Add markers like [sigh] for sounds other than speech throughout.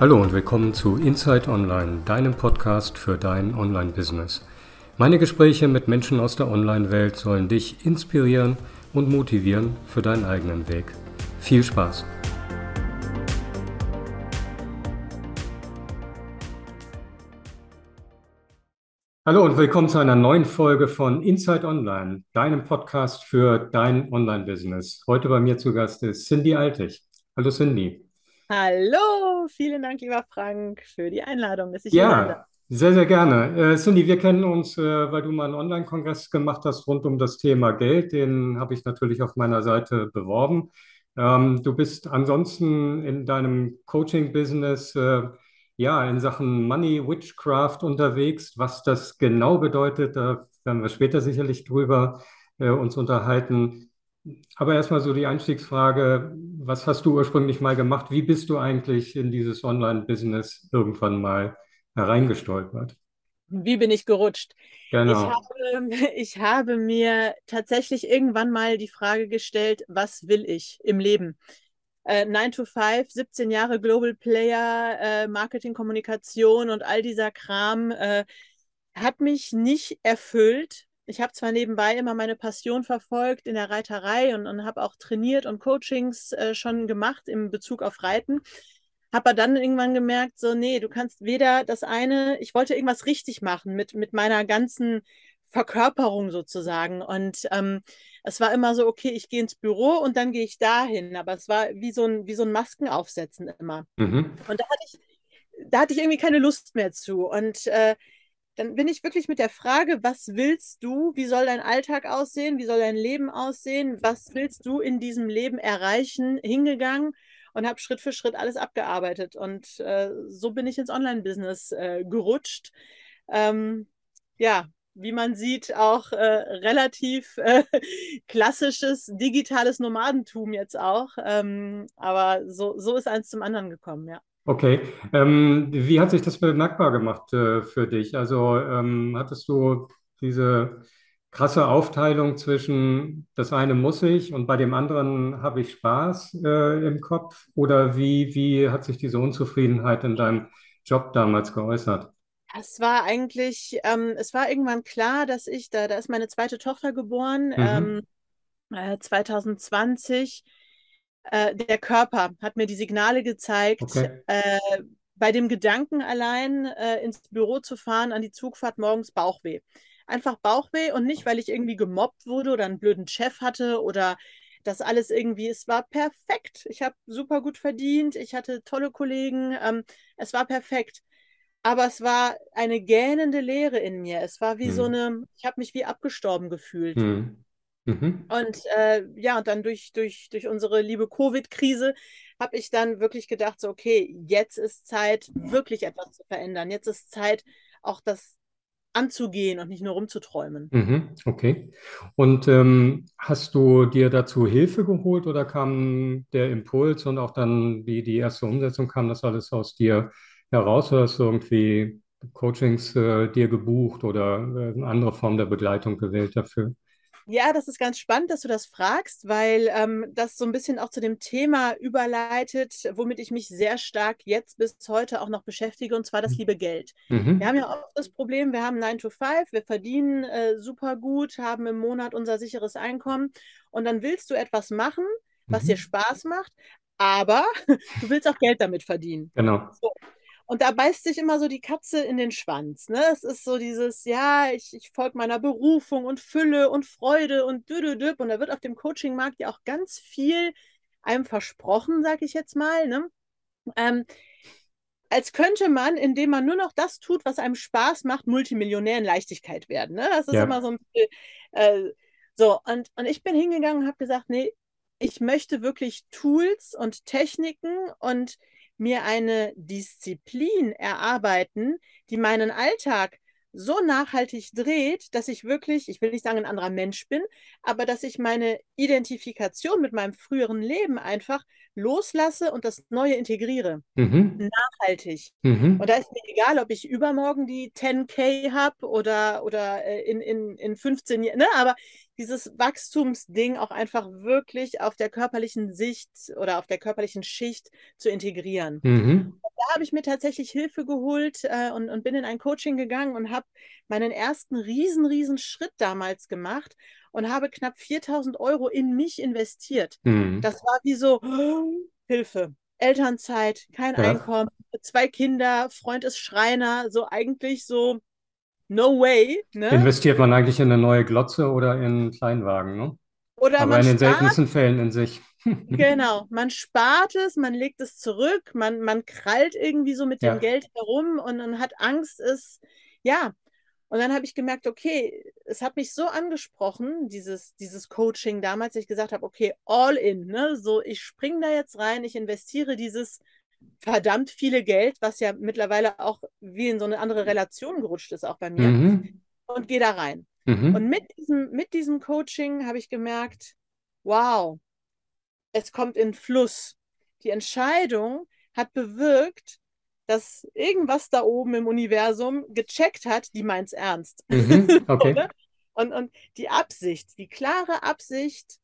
Hallo und willkommen zu Inside Online, deinem Podcast für dein Online-Business. Meine Gespräche mit Menschen aus der Online-Welt sollen dich inspirieren und motivieren für deinen eigenen Weg. Viel Spaß! Hallo und willkommen zu einer neuen Folge von Inside Online, deinem Podcast für dein Online-Business. Heute bei mir zu Gast ist Cindy Altig. Hallo Cindy. Hallo, vielen Dank, lieber Frank, für die Einladung, dass ich hier bin. Ja, sehr, sehr gerne. Äh, Cindy, wir kennen uns, äh, weil du mal einen Online-Kongress gemacht hast rund um das Thema Geld. Den habe ich natürlich auf meiner Seite beworben. Ähm, du bist ansonsten in deinem Coaching-Business äh, ja in Sachen Money Witchcraft unterwegs. Was das genau bedeutet, da werden wir später sicherlich drüber äh, uns unterhalten. Aber erstmal so die Einstiegsfrage, was hast du ursprünglich mal gemacht? Wie bist du eigentlich in dieses Online-Business irgendwann mal hereingestolpert? Wie bin ich gerutscht? Genau. Ich habe, [laughs] ich habe mir tatsächlich irgendwann mal die Frage gestellt, was will ich im Leben? Äh, 9 to 5, 17 Jahre Global Player, äh, Marketing, Kommunikation und all dieser Kram äh, hat mich nicht erfüllt, ich habe zwar nebenbei immer meine Passion verfolgt in der Reiterei und, und habe auch trainiert und Coachings äh, schon gemacht im Bezug auf Reiten, habe aber dann irgendwann gemerkt, so, nee, du kannst weder das eine, ich wollte irgendwas richtig machen mit, mit meiner ganzen Verkörperung sozusagen. Und ähm, es war immer so, okay, ich gehe ins Büro und dann gehe ich dahin. Aber es war wie so ein, wie so ein Maskenaufsetzen immer. Mhm. Und da hatte ich, da hatte ich irgendwie keine Lust mehr zu. Und äh, dann bin ich wirklich mit der Frage, was willst du, wie soll dein Alltag aussehen, wie soll dein Leben aussehen, was willst du in diesem Leben erreichen, hingegangen und habe Schritt für Schritt alles abgearbeitet. Und äh, so bin ich ins Online-Business äh, gerutscht. Ähm, ja, wie man sieht, auch äh, relativ äh, [laughs] klassisches digitales Nomadentum jetzt auch. Ähm, aber so, so ist eins zum anderen gekommen, ja. Okay, ähm, wie hat sich das bemerkbar gemacht äh, für dich? Also ähm, hattest du diese krasse Aufteilung zwischen das eine muss ich und bei dem anderen habe ich Spaß äh, im Kopf? Oder wie, wie hat sich diese Unzufriedenheit in deinem Job damals geäußert? Es war eigentlich, ähm, es war irgendwann klar, dass ich, da, da ist meine zweite Tochter geboren, mhm. ähm, äh, 2020 äh, der Körper hat mir die Signale gezeigt, okay. äh, bei dem Gedanken allein äh, ins Büro zu fahren, an die Zugfahrt morgens Bauchweh. Einfach Bauchweh und nicht, weil ich irgendwie gemobbt wurde oder einen blöden Chef hatte oder das alles irgendwie, es war perfekt. Ich habe super gut verdient, ich hatte tolle Kollegen, ähm, es war perfekt. Aber es war eine gähnende Leere in mir. Es war wie hm. so eine, ich habe mich wie abgestorben gefühlt. Hm. Mhm. Und äh, ja, und dann durch, durch, durch unsere liebe Covid-Krise habe ich dann wirklich gedacht, so, okay, jetzt ist Zeit, wirklich etwas zu verändern. Jetzt ist Zeit, auch das anzugehen und nicht nur rumzuträumen. Mhm, okay. Und ähm, hast du dir dazu Hilfe geholt oder kam der Impuls und auch dann, wie die erste Umsetzung kam, das alles aus dir heraus oder hast du irgendwie Coachings äh, dir gebucht oder äh, eine andere Form der Begleitung gewählt dafür? Ja, das ist ganz spannend, dass du das fragst, weil ähm, das so ein bisschen auch zu dem Thema überleitet, womit ich mich sehr stark jetzt bis heute auch noch beschäftige, und zwar das mhm. liebe Geld. Mhm. Wir haben ja oft das Problem, wir haben 9 to 5, wir verdienen äh, super gut, haben im Monat unser sicheres Einkommen und dann willst du etwas machen, was mhm. dir Spaß macht, aber [laughs] du willst auch Geld damit verdienen. Genau. So. Und da beißt sich immer so die Katze in den Schwanz. Ne? Es ist so dieses, ja, ich, ich folge meiner Berufung und Fülle und Freude und düdüdüb. Und da wird auf dem Coachingmarkt ja auch ganz viel einem versprochen, sag ich jetzt mal. Ne? Ähm, als könnte man, indem man nur noch das tut, was einem Spaß macht, Multimillionär in Leichtigkeit werden. Ne? Das ist ja. immer so ein bisschen. Äh, so, und, und ich bin hingegangen und habe gesagt, nee, ich möchte wirklich Tools und Techniken und mir eine Disziplin erarbeiten, die meinen Alltag so nachhaltig dreht, dass ich wirklich, ich will nicht sagen ein anderer Mensch bin, aber dass ich meine Identifikation mit meinem früheren Leben einfach loslasse und das Neue integriere. Mhm. Nachhaltig. Mhm. Und da ist mir egal, ob ich übermorgen die 10K habe oder, oder äh, in, in, in 15 Jahren, ne? aber dieses Wachstumsding auch einfach wirklich auf der körperlichen Sicht oder auf der körperlichen Schicht zu integrieren. Mhm. Da habe ich mir tatsächlich Hilfe geholt äh, und, und bin in ein Coaching gegangen und habe meinen ersten riesen, riesen Schritt damals gemacht und habe knapp 4000 Euro in mich investiert. Mhm. Das war wie so oh, Hilfe. Elternzeit, kein Ja. Einkommen, zwei Kinder, Freund ist Schreiner, so eigentlich so no way. Ne? Investiert man eigentlich in eine neue Glotze oder in einen Kleinwagen, ne? Oder Aber in den spart, seltensten Fällen in sich. [laughs] genau, man spart es, man legt es zurück, man, man krallt irgendwie so mit Ja. dem Geld herum und, und hat Angst, es, ja. Und dann habe ich gemerkt, okay, es hat mich so angesprochen, dieses, dieses Coaching damals, dass ich gesagt habe, okay, all in, ne? So, ich springe da jetzt rein, ich investiere dieses verdammt viele Geld, was ja mittlerweile auch wie in so eine andere Relation gerutscht ist, auch bei mir, Mhm. und gehe da rein. Mhm. Und mit diesem, mit diesem Coaching habe ich gemerkt, wow, es kommt in Fluss. Die Entscheidung hat bewirkt, dass irgendwas da oben im Universum gecheckt hat, die meint's ernst. Mhm. [laughs] Okay. Oder? Und, und die Absicht, die klare Absicht,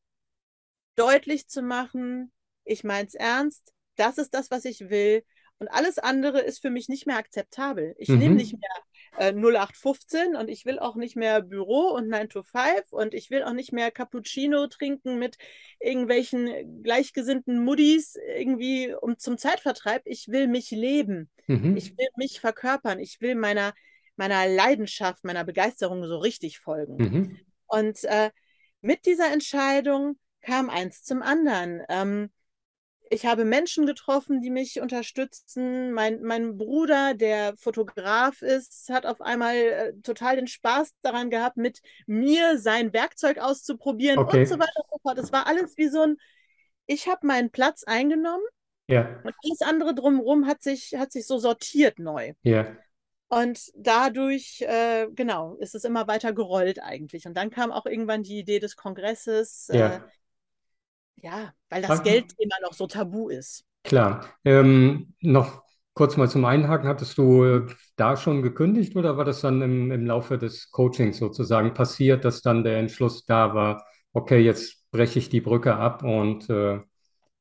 deutlich zu machen, ich mein's ernst, das ist das, was ich will. Und alles andere ist für mich nicht mehr akzeptabel. Ich Mhm. nehme nicht mehr äh, 0815 und ich will auch nicht mehr Büro und 9 to 5 und ich will auch nicht mehr Cappuccino trinken mit irgendwelchen gleichgesinnten Muddis irgendwie um zum Zeitvertreib. Ich will mich leben. Mhm. Ich will mich verkörpern. Ich will meiner, meiner Leidenschaft, meiner Begeisterung so richtig folgen. Mhm. Und äh, mit dieser Entscheidung kam eins zum anderen. Ähm, ich habe Menschen getroffen, die mich unterstützen. Mein, mein Bruder, der Fotograf ist, hat auf einmal äh, total den Spaß daran gehabt, mit mir sein Werkzeug auszuprobieren Okay. und so weiter und so fort. Es war alles wie so ein, ich habe meinen Platz eingenommen Ja, und alles andere drumherum hat sich, hat sich so sortiert neu. ja. Und dadurch, äh, genau, ist es immer weiter gerollt eigentlich. Und dann kam auch irgendwann die Idee des Kongresses, äh, Ja. weil das Frag- Geldthema noch so tabu ist. Klar. Ähm, noch kurz mal zum Einhaken. Hattest du äh, da schon gekündigt oder war das dann im, im Laufe des Coachings sozusagen passiert, dass dann der Entschluss da war, okay, jetzt breche ich die Brücke ab und äh,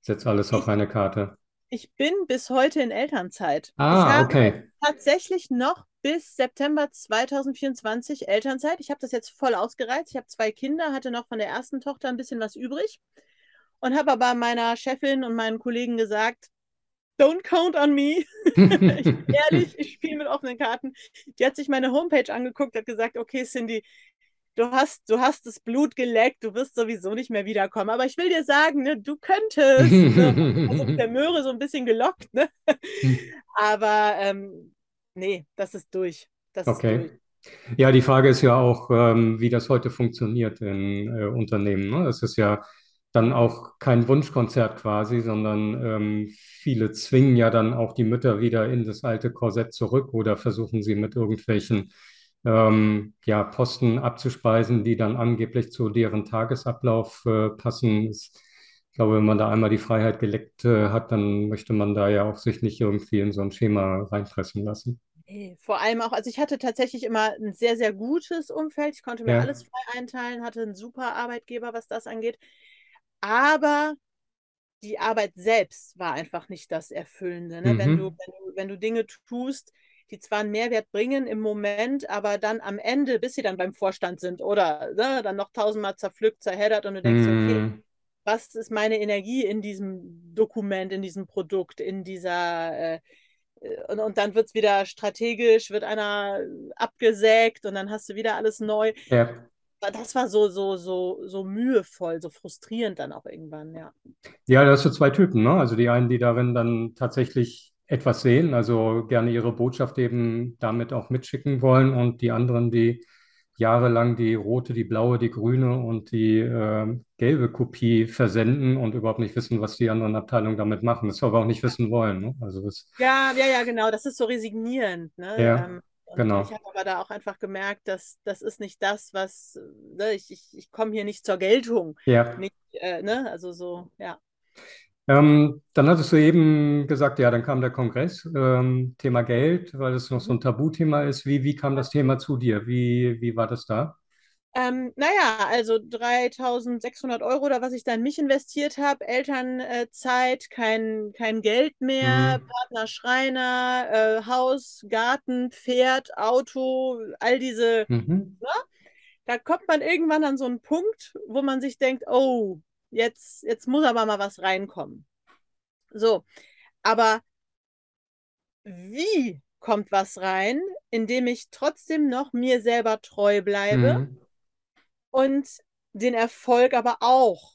setze alles auf eine Karte? Ich bin bis heute in Elternzeit. Ich Ah, habe okay. tatsächlich noch bis September 2024 Elternzeit. Ich habe das jetzt voll ausgereizt. Ich habe zwei Kinder, hatte noch von der ersten Tochter ein bisschen was übrig und habe aber meiner Chefin und meinen Kollegen gesagt, don't count on me. [laughs] Ich bin ehrlich, ich spiele mit offenen Karten. Die hat sich meine Homepage angeguckt, hat gesagt, okay, Cindy, du hast, du hast das Blut geleckt, du wirst sowieso nicht mehr wiederkommen. Aber ich will dir sagen, ne, du könntest. [laughs] Ne? Also der Möhre so ein bisschen gelockt, ne? Aber ähm, nee, das ist durch. Das Okay. ist durch. Ja, die Frage ist ja auch, ähm, wie das heute funktioniert in äh, Unternehmen. Ne? Es ist ja dann auch kein Wunschkonzert quasi, sondern ähm, viele zwingen ja dann auch die Mütter wieder in das alte Korsett zurück oder versuchen sie mit irgendwelchen ähm, ja, Posten abzuspeisen, die dann angeblich zu deren Tagesablauf äh, passen. Ich glaube, wenn man da einmal die Freiheit geleckt äh, hat, dann möchte man da ja auch sich nicht irgendwie in so ein Schema reinpressen lassen. Vor allem auch, also ich hatte tatsächlich immer ein sehr, sehr gutes Umfeld. Ich konnte mir Ja. alles frei einteilen, hatte einen super Arbeitgeber, was das angeht. Aber die Arbeit selbst war einfach nicht das Erfüllende. Ne? Wenn Mhm. du, wenn du, wenn du Dinge tust, die zwar einen Mehrwert bringen im Moment, aber dann am Ende, bis sie dann beim Vorstand sind oder ne, dann noch tausendmal zerpflückt, zerheddert und du denkst, okay, Mm, was ist meine Energie in diesem Dokument, in diesem Produkt, in dieser äh, äh, und, und dann wird es wieder strategisch, wird einer abgesägt und dann hast du wieder alles neu. ja. Das war so, so, so, so mühevoll, so frustrierend dann auch irgendwann, ja. Ja, da hast du zwei Typen, ne? Also die einen, die darin dann tatsächlich etwas sehen, also gerne ihre Botschaft eben damit auch mitschicken wollen und die anderen, die jahrelang die rote, die blaue, die grüne und die äh, gelbe Kopie versenden und überhaupt nicht wissen, was die anderen Abteilungen damit machen. Das aber auch nicht wissen wollen, ne? Also das, Ja, ja, ja, genau. Das ist so resignierend, ne? Ja, Ähm, und genau. ich habe aber da auch einfach gemerkt, dass das ist nicht das, was, ne, ich, ich, ich komme hier nicht zur Geltung. ja. Nicht, äh, ne? Also so, ja. Ähm, dann hattest du eben gesagt, ja, dann kam der Kongress, ähm, Thema Geld, weil es noch so Mhm. ein Tabuthema ist. Wie, wie kam das Thema zu dir? Wie, wie war das da? Ähm, naja, also 3600 Euro oder was ich da in mich investiert habe, Elternzeit, kein, kein Geld mehr, Mhm. Partner, Schreiner, äh, Haus, Garten, Pferd, Auto, all diese, Mhm. ne? Da kommt man irgendwann an so einen Punkt, wo man sich denkt, oh, jetzt, jetzt muss aber mal was reinkommen. So, aber wie kommt was rein, indem ich trotzdem noch mir selber treu bleibe? Mhm. Und den Erfolg aber auch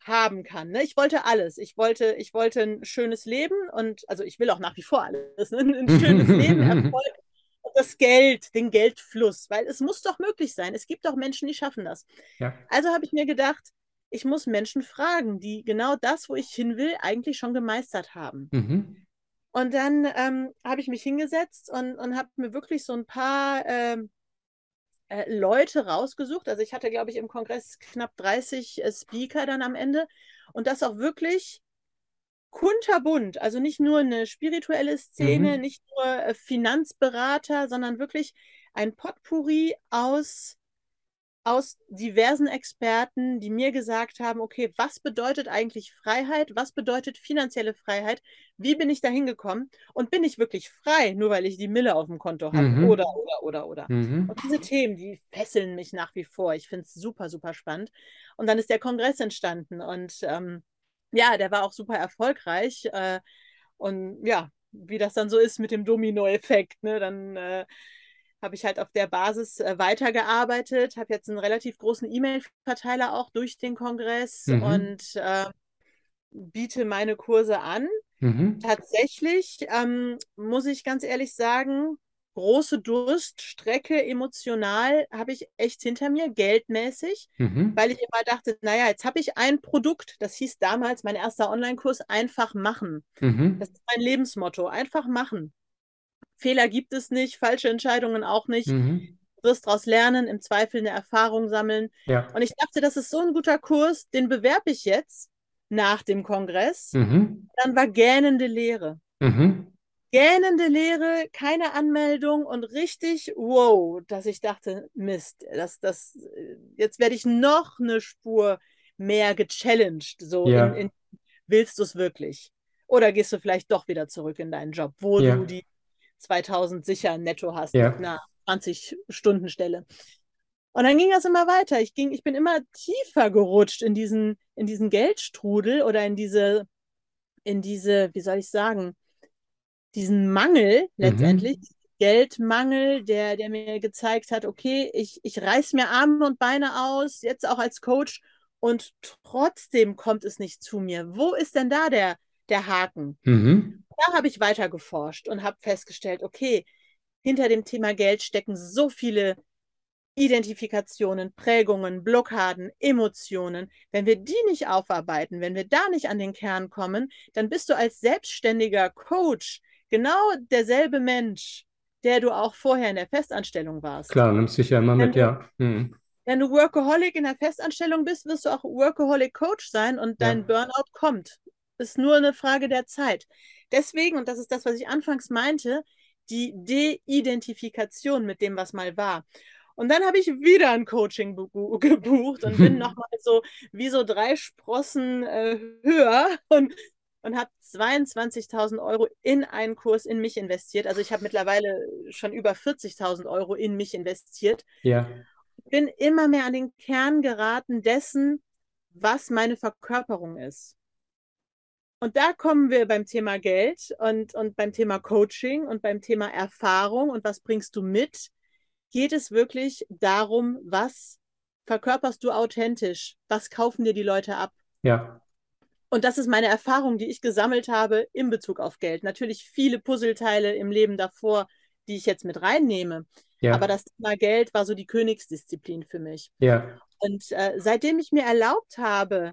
haben kann. Ne? Ich wollte alles. Ich wollte, ich wollte ein schönes Leben und also ich will auch nach wie vor alles. Ne? Ein schönes Leben, [laughs] Erfolg und das Geld, den Geldfluss, weil es muss doch möglich sein. Es gibt doch Menschen, die schaffen das. Ja. Also habe ich mir gedacht, ich muss Menschen fragen, die genau das, wo ich hin will, eigentlich schon gemeistert haben. Mhm. Und dann ähm, habe ich mich hingesetzt und, und habe mir wirklich so ein paar ähm, äh, Leute rausgesucht. Also ich hatte, glaube ich, im Kongress knapp 30 äh, Speaker dann am Ende. Und das auch wirklich kunterbunt. Also nicht nur eine spirituelle Szene, Mhm. nicht nur äh, Finanzberater, sondern wirklich ein Potpourri aus aus diversen Experten, die mir gesagt haben, okay, was bedeutet eigentlich Freiheit? Was bedeutet finanzielle Freiheit? Wie bin ich da hingekommen? Und bin ich wirklich frei, nur weil ich die Mille auf dem Konto habe? Mhm. Oder, oder, oder, oder. Mhm. Und diese Themen, die fesseln mich nach wie vor. Ich finde es super, super spannend. Und dann ist der Kongress entstanden und ähm, ja, der war auch super erfolgreich. Äh, und ja, wie das dann so ist mit dem Domino-Effekt, ne? Dann äh, habe ich halt auf der Basis äh, weitergearbeitet, habe jetzt einen relativ großen E-Mail-Verteiler auch durch den Kongress Mhm. und äh, biete meine Kurse an. Mhm. Tatsächlich ähm, muss ich ganz ehrlich sagen, große Durststrecke emotional habe ich echt hinter mir, geldmäßig, Mhm. weil ich immer dachte, naja, jetzt habe ich ein Produkt, das hieß damals mein erster Online-Kurs, einfach machen. Mhm. Das ist mein Lebensmotto, einfach machen. Fehler gibt es nicht, falsche Entscheidungen auch nicht. Mhm. Du wirst daraus lernen, im Zweifel eine Erfahrung sammeln. Ja. Und ich dachte, das ist so ein guter Kurs, den bewerbe ich jetzt nach dem Kongress. Mhm. Dann war gähnende Leere. Mhm. Gähnende Leere, keine Anmeldung und richtig wow, dass ich dachte, Mist, das, das, jetzt werde ich noch eine Spur mehr gechallenged. So in, Ja. in willst du es wirklich? Oder gehst du vielleicht doch wieder zurück in deinen Job, wo Ja. du die 2000 sicher netto hast Ja. mit einer 20-Stunden-Stelle. Und dann ging das immer weiter. Ich, ging, ich bin immer tiefer gerutscht in diesen, in diesen Geldstrudel oder in diese, in diese, wie soll ich sagen, diesen Mangel letztendlich, Mhm. Geldmangel, der, der mir gezeigt hat, okay, ich, ich reiß mir Arme und Beine aus, jetzt auch als Coach, und trotzdem kommt es nicht zu mir. Wo ist denn da der, der Haken? Mhm. Da habe ich weiter geforscht und habe festgestellt, okay, hinter dem Thema Geld stecken so viele Identifikationen, Prägungen, Blockaden, Emotionen. Wenn wir die nicht aufarbeiten, wenn wir da nicht an den Kern kommen, dann bist du als selbstständiger Coach genau derselbe Mensch, der du auch vorher in der Festanstellung warst. Klar, nimmst dich ja immer Wenn mit, du, ja. Mhm. wenn du Workaholic in der Festanstellung bist, wirst du auch Workaholic Coach sein und dein Ja. Burnout kommt. Ist nur eine Frage der Zeit. Deswegen, und das ist das, was ich anfangs meinte, die De-Identifikation mit dem, was mal war. Und dann habe ich wieder ein Coaching bu- [laughs] gebucht und bin [laughs] nochmal so wie so drei Sprossen äh, höher und, und habe 22.000 Euro in einen Kurs in mich investiert. Also ich habe mittlerweile schon über 40.000 Euro in mich investiert. Ja. Bin immer mehr an den Kern geraten dessen, was meine Verkörperung ist. Und da kommen wir beim Thema Geld und, und beim Thema Coaching und beim Thema Erfahrung und was bringst du mit, geht es wirklich darum, was verkörperst du authentisch? Was kaufen dir die Leute ab? Ja. Und das ist meine Erfahrung, die ich gesammelt habe in Bezug auf Geld. Natürlich viele Puzzleteile im Leben davor, die ich jetzt mit reinnehme. Ja. Aber das Thema Geld war so die Königsdisziplin für mich. Ja. Und äh, seitdem ich mir erlaubt habe,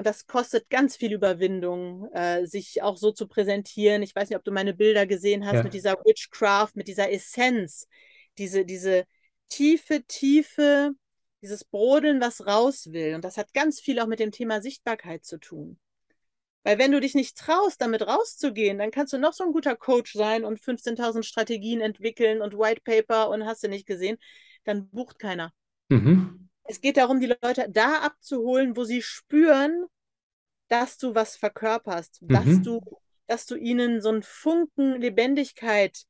und das kostet ganz viel Überwindung, äh, sich auch so zu präsentieren. Ich weiß nicht, ob du meine Bilder gesehen hast Ja. mit dieser Witchcraft, mit dieser Essenz, diese, diese tiefe, tiefe, dieses Brodeln, was raus will. Und das hat ganz viel auch mit dem Thema Sichtbarkeit zu tun. Weil wenn du dich nicht traust, damit rauszugehen, dann kannst du noch so ein guter Coach sein und 15.000 Strategien entwickeln und White Paper und hast du nicht gesehen, dann bucht keiner. Mhm. Es geht darum, die Leute da abzuholen, wo sie spüren, dass du was verkörperst, mhm. dass du, dass du ihnen so einen Funken Lebendigkeit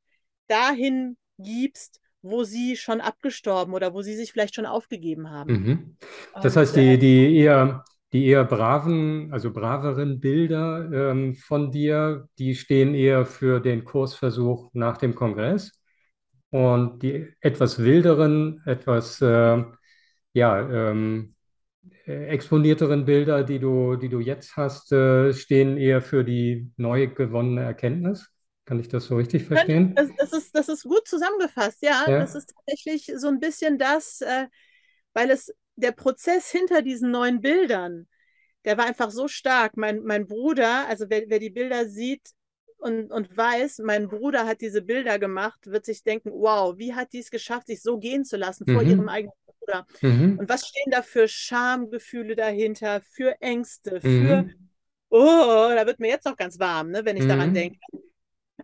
dahin gibst, wo sie schon abgestorben oder wo sie sich vielleicht schon aufgegeben haben. Mhm. Das Und, heißt, die, äh, die eher die eher braven, also braveren Bilder ähm, von dir, die stehen eher für den Kursversuch nach dem Kongress. Und die etwas wilderen, etwas äh, ja, ähm, exponierteren Bilder, die du, die du jetzt hast, äh, stehen eher für die neu gewonnene Erkenntnis. Kann ich das so richtig verstehen? Das, das, ist, das ist gut zusammengefasst, ja. ja. Das ist tatsächlich so ein bisschen das, äh, weil es der Prozess hinter diesen neuen Bildern, der war einfach so stark. Mein, mein Bruder, also wer, wer die Bilder sieht, und, und weiß, mein Bruder hat diese Bilder gemacht, wird sich denken, wow, wie hat die es geschafft, sich so gehen zu lassen mhm. vor ihrem eigenen Bruder? Mhm. Und was stehen da für Schamgefühle dahinter, für Ängste, für, mhm. oh, da wird mir jetzt noch ganz warm, ne, wenn ich daran mhm. denke.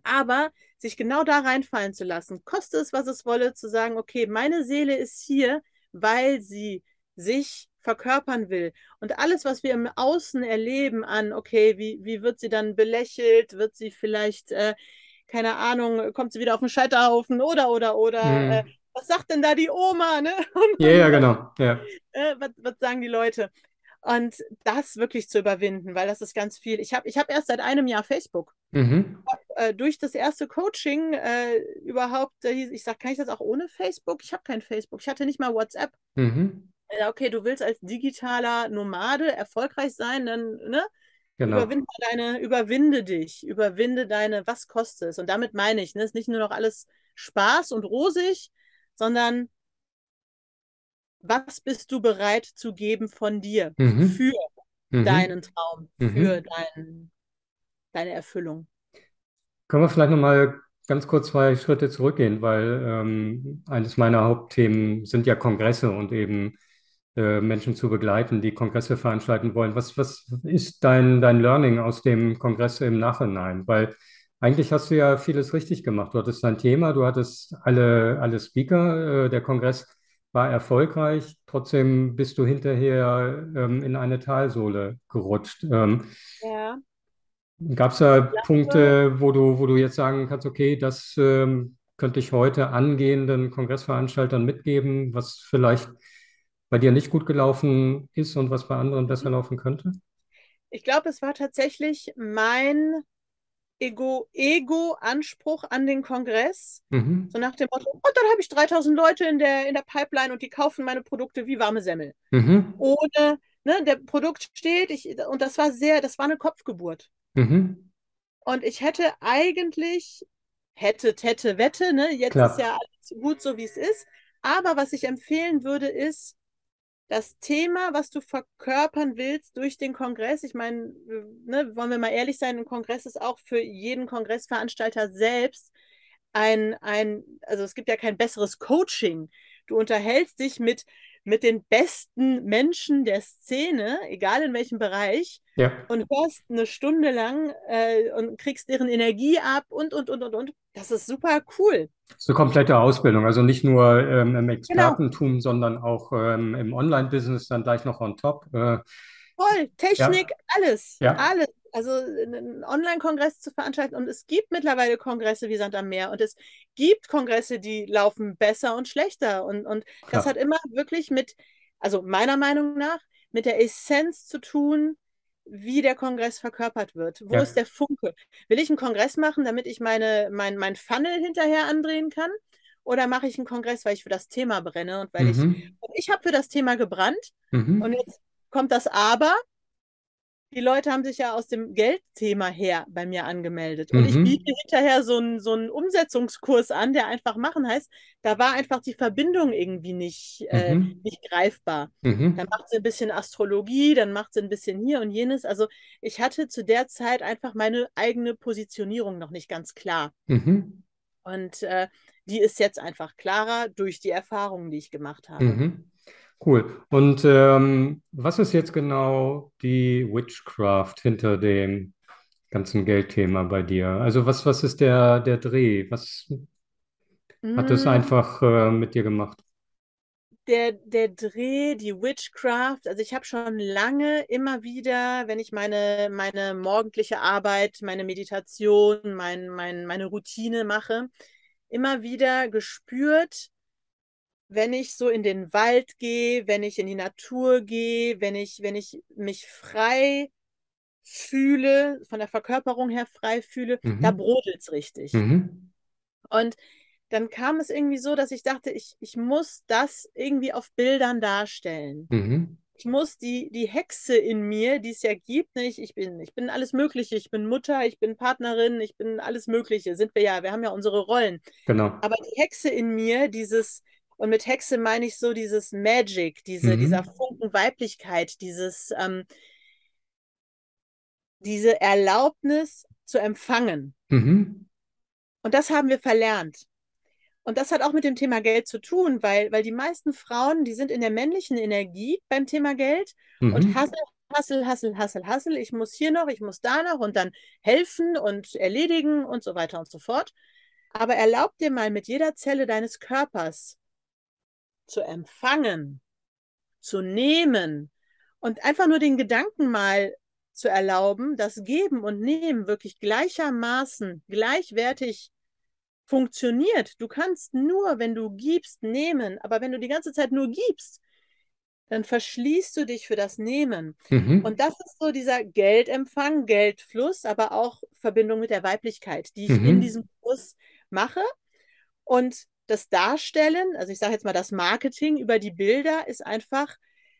Aber sich genau da reinfallen zu lassen, koste es, was es wolle, zu sagen, okay, meine Seele ist hier, weil sie sich verkörpern will. Und alles, was wir im Außen erleben an, okay, wie, wie wird sie dann belächelt, wird sie vielleicht, äh, keine Ahnung, kommt sie wieder auf den Scheiterhaufen oder, oder, oder, mhm. äh, was sagt denn da die Oma, ne? [laughs] ja, ja, genau. Ja. Äh, was, was sagen die Leute? Und das wirklich zu überwinden, weil das ist ganz viel. Ich habe ich hab erst seit einem Jahr Facebook. Mhm. Hab, äh, durch das erste Coaching äh, überhaupt, äh, ich sage, kann ich das auch ohne Facebook? Ich habe kein Facebook. Ich hatte nicht mal WhatsApp. Mhm okay, du willst als digitaler Nomade erfolgreich sein, dann ne, genau. überwinde, deine, überwinde dich, überwinde deine, was kostet es? Und damit meine ich, ne, ist nicht nur noch alles Spaß und rosig, sondern was bist du bereit zu geben von dir mhm. für mhm. deinen Traum, mhm. für dein, deine Erfüllung? Können wir vielleicht nochmal ganz kurz zwei Schritte zurückgehen, weil ähm, eines meiner Hauptthemen sind ja Kongresse und eben äh, Menschen zu begleiten, die Kongresse veranstalten wollen. Was, was ist dein, dein Learning aus dem Kongress im Nachhinein? Weil eigentlich hast du ja vieles richtig gemacht. Du hattest dein Thema, du hattest alle, alle Speaker, äh, der Kongress war erfolgreich, trotzdem bist du hinterher ähm, in eine Talsohle gerutscht. Ähm, ja. Gab es da Punkte, wo du, wo du jetzt sagen kannst, okay, das ähm, könnte ich heute angehenden Kongressveranstaltern mitgeben, was vielleicht bei dir nicht gut gelaufen ist und was bei anderen besser laufen könnte? Ich glaube, es war tatsächlich mein Ego-Anspruch Ego an den Kongress. Mhm. So nach dem Motto, und dann habe ich 3000 Leute in der, in der Pipeline und die kaufen meine Produkte wie warme Semmel. Mhm. Ohne, ne, der Produkt steht, ich, und das war sehr, das war eine Kopfgeburt. Mhm. Und ich hätte eigentlich, hätte, hätte, wette, ne, jetzt Klar. ist ja alles gut so, wie es ist. Aber was ich empfehlen würde, ist, das Thema, was du verkörpern willst durch den Kongress, ich meine, ne, wollen wir mal ehrlich sein, ein Kongress ist auch für jeden Kongressveranstalter selbst ein, ein, also es gibt ja kein besseres Coaching. Du unterhältst dich mit mit den besten Menschen der Szene, egal in welchem Bereich, ja. und hörst eine Stunde lang äh, und kriegst deren Energie ab und, und, und, und, und. Das ist super cool. Das ist eine komplette Ausbildung, also nicht nur ähm, im genau. Expertentum, genau. sondern auch ähm, im Online-Business dann gleich noch on top. Äh, Voll, Technik, ja. alles, ja. alles also einen Online-Kongress zu veranstalten. Und es gibt mittlerweile Kongresse wie Sand am Meer und es gibt Kongresse, die laufen besser und schlechter. Und, und das hat immer wirklich mit, also meiner Meinung nach, mit der Essenz zu tun, wie der Kongress verkörpert wird. Wo ja. ist der Funke? Will ich einen Kongress machen, damit ich meine, mein, mein Funnel hinterher andrehen kann? Oder mache ich einen Kongress, weil ich für das Thema brenne und weil mhm. ich, ich habe für das Thema gebrannt mhm. und jetzt kommt das Aber, die Leute haben sich ja aus dem Geldthema her bei mir angemeldet. Und mhm. ich biete hinterher so einen, so einen Umsetzungskurs an, der einfach machen heißt. Da war einfach die Verbindung irgendwie nicht, äh, mhm. nicht greifbar. Mhm. Dann macht sie ein bisschen Astrologie, dann macht sie ein bisschen hier und jenes. Also ich hatte zu der Zeit einfach meine eigene Positionierung noch nicht ganz klar. Mhm. Und äh, die ist jetzt einfach klarer durch die Erfahrungen, die ich gemacht habe. Cool. Und ähm, was ist jetzt genau die Witchcraft hinter dem ganzen Geldthema bei dir? Also was, was ist der, der Dreh? Was hat es Mm, einfach äh, mit dir gemacht? Der, der Dreh, die Witchcraft, also ich habe schon lange immer wieder, wenn ich meine, meine morgendliche Arbeit, meine Meditation, mein, mein, meine Routine mache, immer wieder gespürt, wenn ich so in den Wald gehe, wenn ich in die Natur gehe, wenn ich, wenn ich mich frei fühle, von der Verkörperung her frei fühle, da Mhm. brodelt es richtig. Mhm. Und dann kam es irgendwie so, dass ich dachte, ich, ich muss das irgendwie auf Bildern darstellen. Mhm. Ich muss die, die Hexe in mir, die es ja gibt, ne? ich, ich, bin, ich bin alles Mögliche. Ich bin Mutter, ich bin Partnerin, ich bin alles Mögliche. Sind wir ja, wir haben ja unsere Rollen. Genau. Aber die Hexe in mir, dieses, und mit Hexe meine ich so dieses Magic, diese, dieser Mhm. Funken Weiblichkeit, dieses, ähm, diese Erlaubnis zu empfangen. Mhm. Und das haben wir verlernt. Und das hat auch mit dem Thema Geld zu tun, weil, weil die meisten Frauen, die sind in der männlichen Energie beim Thema Geld und Mhm. hassel, hassel, hassel, hassel, hassel. Ich muss hier noch, ich muss da noch und dann helfen und erledigen und so weiter und so fort. Aber erlaub dir mal mit jeder Zelle deines Körpers zu empfangen, zu nehmen und einfach nur den Gedanken mal zu erlauben, dass Geben und Nehmen wirklich gleichermaßen gleichwertig funktioniert. Du kannst nur, wenn du gibst, nehmen, aber wenn du die ganze Zeit nur gibst, dann verschließt du dich für das Nehmen. Mhm. Und das ist so dieser Geldempfang, Geldfluss, aber auch Verbindung mit der Weiblichkeit, die ich in Mhm. diesem Kurs mache. Und das Darstellen, also ich sage jetzt mal, das Marketing über die Bilder ist einfach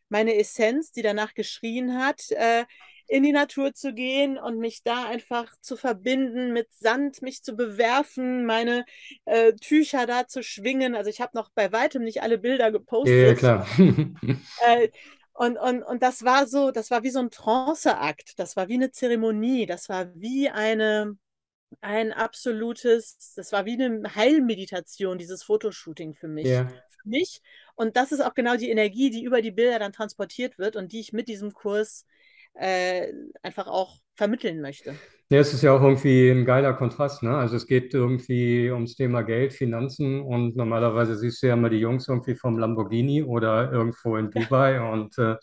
meine Essenz, die danach geschrien hat, äh, in die Natur zu gehen und mich da einfach zu verbinden, mit Sand mich zu bewerfen, meine äh, Tücher da zu schwingen. Also ich habe noch bei weitem nicht alle Bilder Ja, ja, gepostet. klar. [laughs] Äh, und, und, und das war so, das war wie so ein Tranceakt, das war wie eine Zeremonie, das war wie eine, ein absolutes, das war wie eine Heilmeditation, dieses Fotoshooting für mich. Ja. Für mich. Und das ist auch genau die Energie, die über die Bilder dann transportiert wird und die ich mit diesem Kurs äh, einfach auch vermitteln möchte. Ja, es ist ja auch irgendwie ein geiler Kontrast, ne? Also es geht irgendwie ums Thema Geld, Finanzen und normalerweise siehst du ja immer die Jungs irgendwie vom Lamborghini oder irgendwo in Ja, Dubai und äh,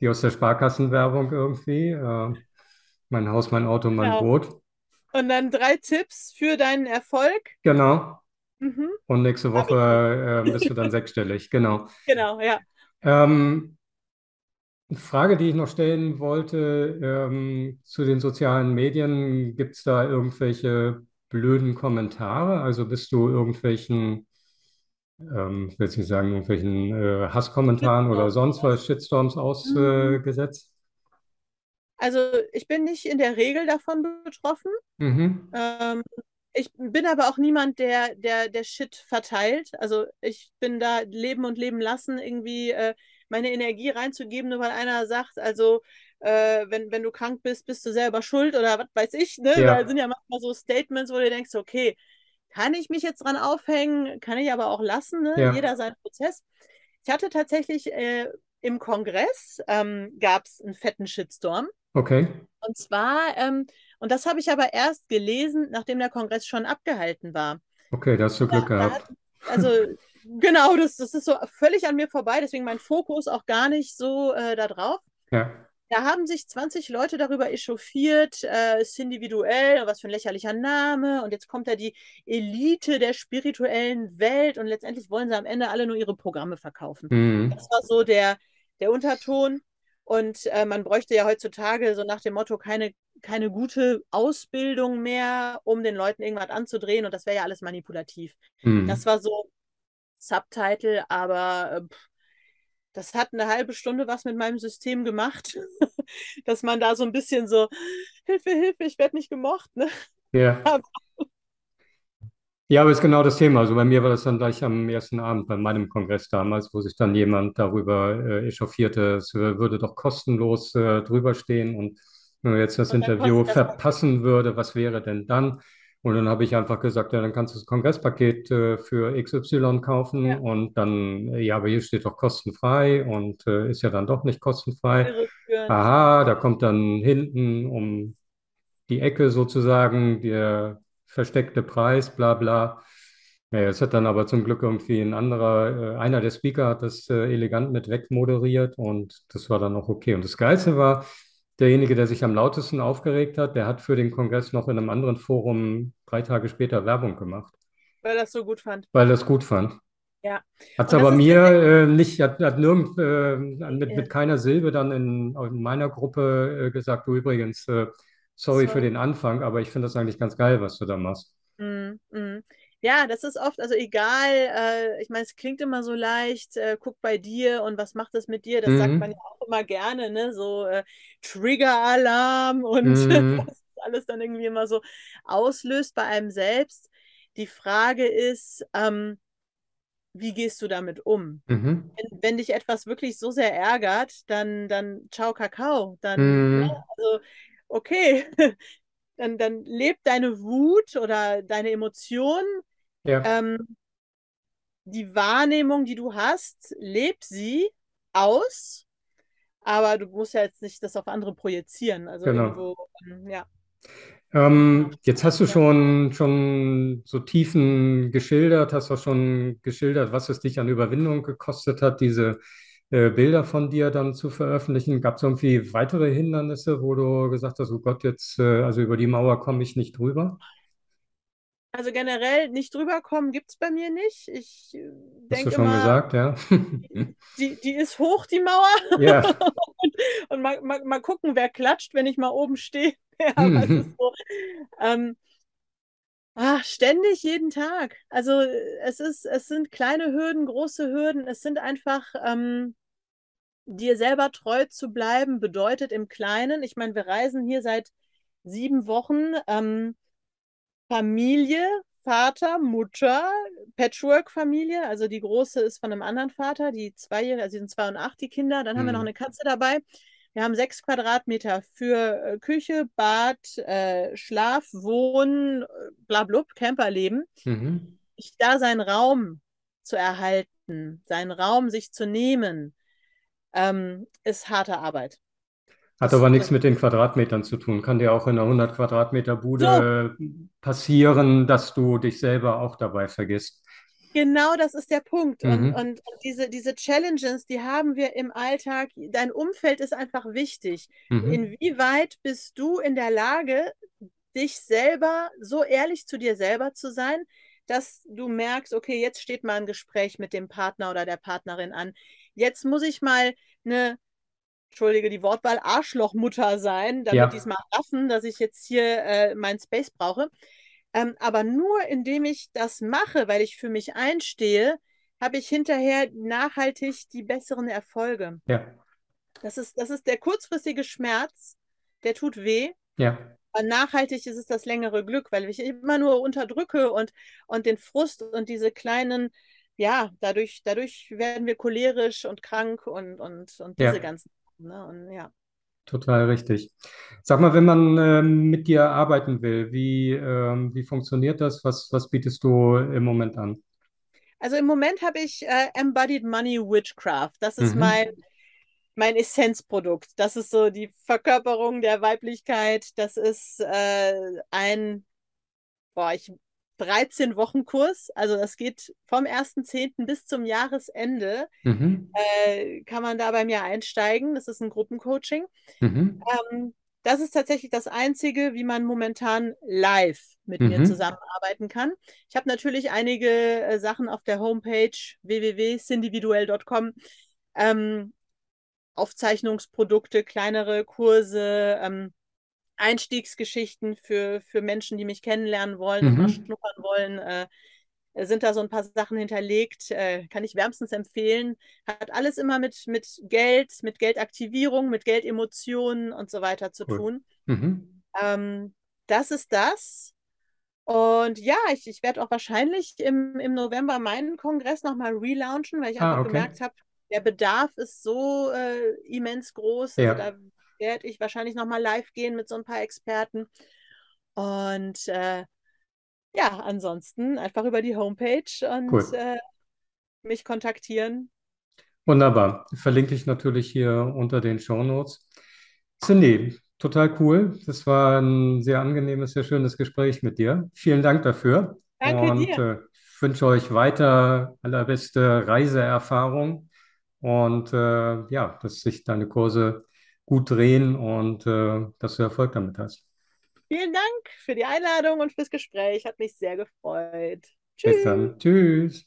die aus der Sparkassenwerbung irgendwie. Äh, mein Haus, mein Auto, mein genau. Boot. Und dann drei Tipps für deinen Erfolg. Genau. Mhm. Und nächste Woche äh, bist du dann sechsstellig. [laughs] Genau. Genau, ja. Ähm, Eine Frage, die ich noch stellen wollte, ähm, zu den sozialen Medien, gibt es da irgendwelche blöden Kommentare? Also bist du irgendwelchen, ähm, ich will jetzt nicht sagen, irgendwelchen äh, Hasskommentaren oder sonst was, Shitstorms Mhm. ausgesetzt? Also ich bin nicht in der Regel davon betroffen. Mhm. Ähm, ich bin aber auch niemand, der, der, der Shit verteilt. Also ich bin da leben und leben lassen, irgendwie äh, meine Energie reinzugeben, nur weil einer sagt, also äh, wenn, wenn du krank bist, bist du selber schuld oder was weiß ich. Ne? Da Ja, sind ja manchmal so Statements, wo du denkst, okay, kann ich mich jetzt dran aufhängen, kann ich aber auch lassen, ne? ja, Jeder seinen Prozess. Ich hatte tatsächlich äh, im Kongress ähm, gab es einen fetten Shitstorm. Okay, Und zwar, ähm, und das habe ich aber erst gelesen, nachdem der Kongress schon abgehalten war. okay, da hast du Glück Da hat, gehabt. also, genau, das, das ist so völlig an mir vorbei, deswegen mein Fokus auch gar nicht so äh, da drauf. Ja, Da haben sich 20 Leute darüber echauffiert, äh, ist individuell, was für ein lächerlicher Name. Und jetzt kommt da die Elite der spirituellen Welt und letztendlich wollen sie am Ende alle nur ihre Programme verkaufen. mhm. Das war so der, der Unterton. Und äh, man bräuchte ja heutzutage so nach dem Motto keine, keine gute Ausbildung mehr, um den Leuten irgendwas anzudrehen. Und das wäre ja alles manipulativ. Das Mhm. war so Subtitle, aber äh, pff, das hat eine halbe Stunde was mit meinem System gemacht, [laughs] dass man da so ein bisschen so, Hilfe, Hilfe, ich werde nicht gemocht. Ne? Ja. [laughs] Aber, Ja, aber ist genau das Thema. Also bei mir war das dann gleich am ersten Abend bei meinem Kongress damals, wo sich dann jemand darüber äh, echauffierte, es würde doch kostenlos äh, drüber stehen und wenn man jetzt das und Interview verpassen würde, was wäre denn dann? Und dann habe ich einfach gesagt, ja, dann kannst du das Kongresspaket äh, für XY kaufen Ja, und dann, äh, ja, aber hier steht doch kostenfrei und äh, ist ja dann doch nicht kostenfrei. Aha, da kommt dann hinten um die Ecke sozusagen der versteckte Preis, bla bla. Ja, es hat dann aber zum Glück irgendwie ein anderer, äh, einer der Speaker hat das äh, elegant mit wegmoderiert und das war dann auch okay. Und das Geilste war, derjenige, der sich am lautesten aufgeregt hat, der hat für den Kongress noch in einem anderen Forum drei Tage später Werbung gemacht, Weil er das so gut fand. weil er es gut fand. Ja. Hat es aber mir äh, nicht, hat, hat nirgend, äh, mit, Ja, mit keiner Silbe dann in, in meiner Gruppe äh, gesagt, du übrigens, sorry für sorry. den Anfang, aber ich finde das eigentlich ganz geil, was du da machst. Mm, mm. Ja, das ist oft, also egal, äh, ich meine, es klingt immer so leicht, äh, guck bei dir und was macht das mit dir? Das sagt man ja Mhm. auch immer gerne, ne? So äh, Trigger-Alarm [laughs] und Mhm. was alles dann irgendwie immer so auslöst bei einem selbst. Die Frage ist, ähm, wie gehst du damit um? Mhm. Wenn, wenn dich etwas wirklich so sehr ärgert, dann, dann ciao Kakao. Dann, ne? Mhm. Also, okay, [laughs] dann, dann lebt deine Wut oder deine Emotionen Ja, ähm, die Wahrnehmung, die du hast, leb sie aus, aber du musst ja jetzt nicht das auf andere projizieren. Also genau. irgendwo, ähm, ja. Ähm, jetzt hast du schon, schon so Tiefen geschildert, hast auch schon geschildert, was es dich an Überwindung gekostet hat, diese äh, Bilder von dir dann zu veröffentlichen. Gab es irgendwie weitere Hindernisse, wo du gesagt hast, oh Gott, jetzt, äh, also über die Mauer komme ich nicht drüber? Also generell nicht drüber kommen gibt es bei mir nicht. Ich Hast du denke schon immer, gesagt, ja? die, die ist hoch, die Mauer. Ja. [laughs] und und mal, mal, mal gucken, wer klatscht, wenn ich mal oben stehe. [laughs] Ja, Mhm. so. Ähm, ah, ständig, jeden Tag. Also es ist, es sind kleine Hürden, große Hürden. Es sind einfach, ähm, dir selber treu zu bleiben, bedeutet im Kleinen, ich meine, wir reisen hier seit sieben Wochen, ähm, Familie, Vater, Mutter, Patchwork-Familie, also die große ist von einem anderen Vater, die zweijährige, also die sind zwei und acht, die Kinder, dann haben wir noch Mhm. eine Katze dabei. Wir haben sechs Quadratmeter für äh, Küche, Bad, äh, Schlaf, Wohnen, äh, blablub, Camperleben. Mhm. Ich, da seinen Raum zu erhalten, seinen Raum sich zu nehmen, ähm, ist harte Arbeit. Hat aber nichts mit den Quadratmetern zu tun. Kann dir auch in einer 100 Quadratmeter so, Bude passieren, dass du dich selber auch dabei vergisst. genau das ist der Punkt. Und, Mhm. und, und diese, diese Challenges, die haben wir im Alltag. Dein Umfeld ist einfach wichtig. Mhm. Inwieweit bist du in der Lage, dich selber so ehrlich zu dir selber zu sein, dass du merkst, okay, jetzt steht mal ein Gespräch mit dem Partner oder der Partnerin an. Jetzt muss ich mal eine entschuldige die Wortwahl, Arschlochmutter sein, damit die es Ja, mal raffen, dass ich jetzt hier äh, meinen Space brauche. Ähm, aber nur indem ich das mache, weil ich für mich einstehe, habe ich hinterher nachhaltig die besseren Erfolge. ja, Das ist, das ist der kurzfristige Schmerz, der tut weh. ja, Aber nachhaltig ist es das längere Glück, weil ich immer nur unterdrücke und, und den Frust und diese kleinen, ja, dadurch, dadurch werden wir cholerisch und krank und, und, und diese ja, ganzen, ne? Und ja. total richtig. Sag mal, wenn man ähm, mit dir arbeiten will, wie, ähm, wie funktioniert das? Was, was bietest du im Moment an? Also im Moment habe ich äh, Embodied Money Witchcraft. Das ist mein, Mhm. mein Essenzprodukt. Das ist so die Verkörperung der Weiblichkeit. Das ist äh, ein, boah, ich, 13 Wochen Kurs. Also das geht vom 1.10. bis zum Jahresende. Mhm. Äh, kann man da bei mir einsteigen. Das ist ein Gruppencoaching. Mhm. Ähm, das ist tatsächlich das Einzige, wie man momentan live mit mir Mhm. zusammenarbeiten kann. Ich habe natürlich einige äh, Sachen auf der Homepage www.cindividuell.com, ähm, Aufzeichnungsprodukte, kleinere Kurse, ähm, Einstiegsgeschichten für, für Menschen, die mich kennenlernen wollen und mal Mhm. schnuppern wollen. Äh, sind da so ein paar Sachen hinterlegt, äh, kann ich wärmstens empfehlen. Hat alles immer mit, mit Geld, mit Geldaktivierung, mit Geldemotionen und so weiter zu Cool. tun. Mhm. Ähm, das ist das. Und ja, ich, ich werde auch wahrscheinlich im, im November meinen Kongress nochmal relaunchen, weil ich Ah, einfach okay. gemerkt habe, der Bedarf ist so äh, immens groß. Also Ja, da werde ich wahrscheinlich nochmal live gehen mit so ein paar Experten. Und äh, ja, ansonsten einfach über die Homepage und Cool. äh, mich kontaktieren. Wunderbar. Verlinke ich natürlich hier unter den Shownotes. Cindy, total cool. Das war ein sehr angenehmes, sehr schönes Gespräch mit dir. Vielen Dank dafür Danke und dir. äh, ich wünsche euch weiter allerbeste Reiseerfahrung und äh, ja, dass sich deine Kurse gut drehen und äh, dass du Erfolg damit hast. Vielen Dank für die Einladung und fürs Gespräch. Hat mich sehr gefreut. Bis Tschüss. dann. Tschüss.